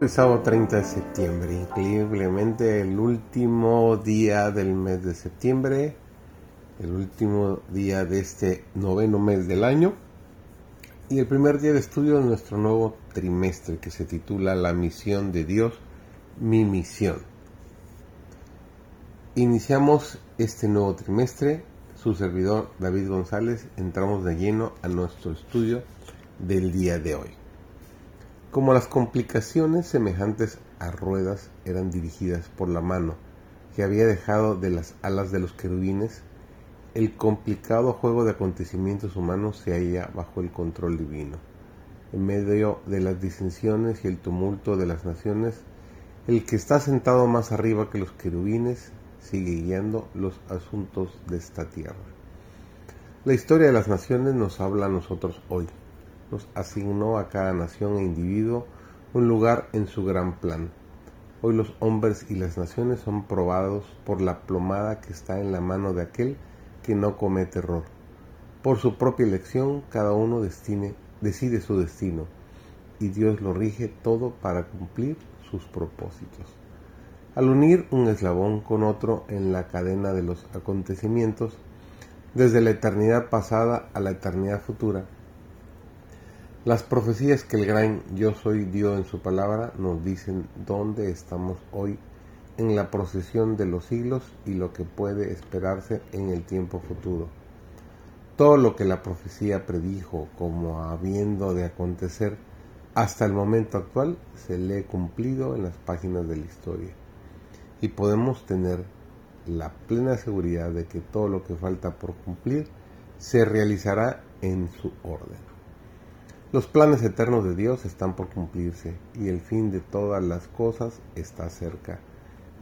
El sábado 30 de septiembre, increíblemente el último día del mes de septiembre, el último día de este noveno mes del año y el primer día de estudio de nuestro nuevo trimestre que se titula La misión de Dios, mi misión. Iniciamos este nuevo trimestre, su servidor David González, entramos de lleno a nuestro estudio del día de hoy. Como las complicaciones semejantes a ruedas eran dirigidas por la mano que había dejado de las alas de los querubines, el complicado juego de acontecimientos humanos se halla bajo el control divino. En medio de las disensiones y el tumulto de las naciones, el que está sentado más arriba que los querubines sigue guiando los asuntos de esta tierra. La historia de las naciones nos habla a nosotros hoy nos asignó a cada nación e individuo un lugar en su gran plan. Hoy los hombres y las naciones son probados por la plomada que está en la mano de aquel que no comete error. Por su propia elección cada uno decide su destino y Dios lo rige todo para cumplir sus propósitos. Al unir un eslabón con otro en la cadena de los acontecimientos, desde la eternidad pasada a la eternidad futura, las profecías que el gran Yo Soy dio en su palabra nos dicen dónde estamos hoy en la procesión de los siglos y lo que puede esperarse en el tiempo futuro. Todo lo que la profecía predijo como habiendo de acontecer hasta el momento actual se le cumplido en las páginas de la historia y podemos tener la plena seguridad de que todo lo que falta por cumplir se realizará en su orden. Los planes eternos de Dios están por cumplirse y el fin de todas las cosas está cerca.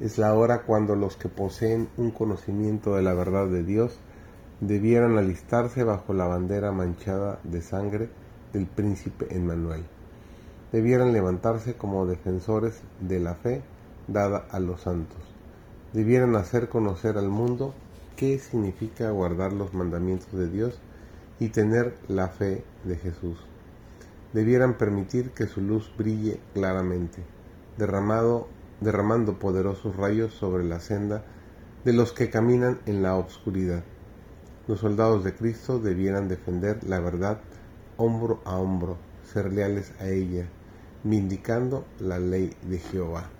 Es la hora cuando los que poseen un conocimiento de la verdad de Dios debieran alistarse bajo la bandera manchada de sangre del príncipe Emmanuel. Debieran levantarse como defensores de la fe dada a los santos. Debieran hacer conocer al mundo qué significa guardar los mandamientos de Dios y tener la fe de Jesús debieran permitir que su luz brille claramente, derramado, derramando poderosos rayos sobre la senda de los que caminan en la obscuridad. Los soldados de Cristo debieran defender la verdad hombro a hombro, ser leales a ella, vindicando la ley de Jehová.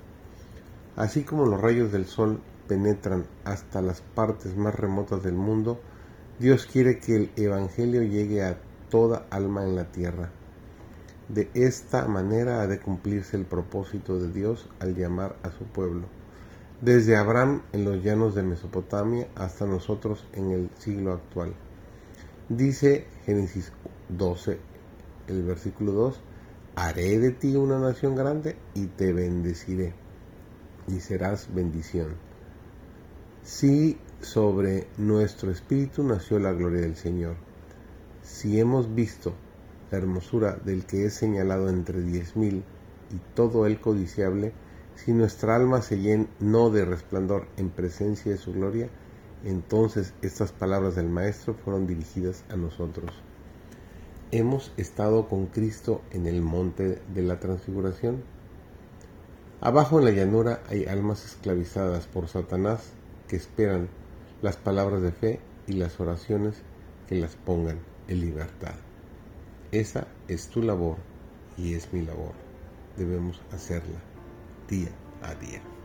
Así como los rayos del sol penetran hasta las partes más remotas del mundo, Dios quiere que el Evangelio llegue a toda alma en la tierra. De esta manera ha de cumplirse el propósito de Dios al llamar a su pueblo, desde Abraham en los llanos de Mesopotamia hasta nosotros en el siglo actual. Dice Génesis 12, el versículo 2, haré de ti una nación grande y te bendeciré, y serás bendición. Si sobre nuestro espíritu nació la gloria del Señor, si hemos visto la hermosura del que es señalado entre diez mil y todo el codiciable, si nuestra alma se llenó de resplandor en presencia de su gloria, entonces estas palabras del Maestro fueron dirigidas a nosotros. ¿Hemos estado con Cristo en el monte de la transfiguración? Abajo en la llanura hay almas esclavizadas por Satanás que esperan las palabras de fe y las oraciones que las pongan en libertad. Esa es tu labor y es mi labor. Debemos hacerla día a día.